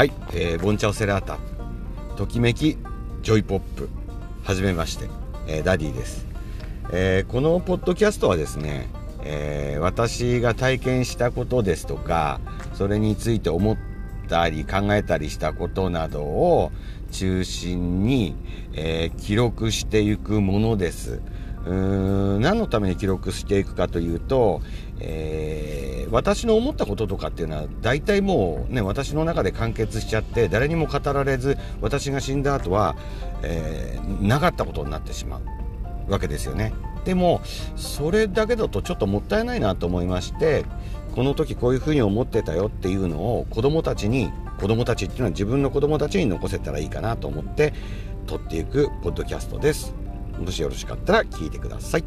はい、えー、ボンチャオセラータトキメキ JOYPOP はじめまして、えー、ダディです、えー、このポッドキャストはですね、えー、私が体験したことですとかそれについて思ったり考えたりしたことなどを中心に、え記録していくものです。うーん何のために記録していくかというと、えー、私の思ったこととかっていうのは大体もうね私の中で完結しちゃって誰にも語られず私が死んだ後は、えー、なかったことになってしまうわけですよねでもそれだけだとちょっともったいないなと思いましてこの時こういうふうに思ってたよっていうのを子供たちに子供たちっていうのは自分の子供たちに残せたらいいかなと思って撮っていくポッドキャストです。もしよろしかったら聞いてください。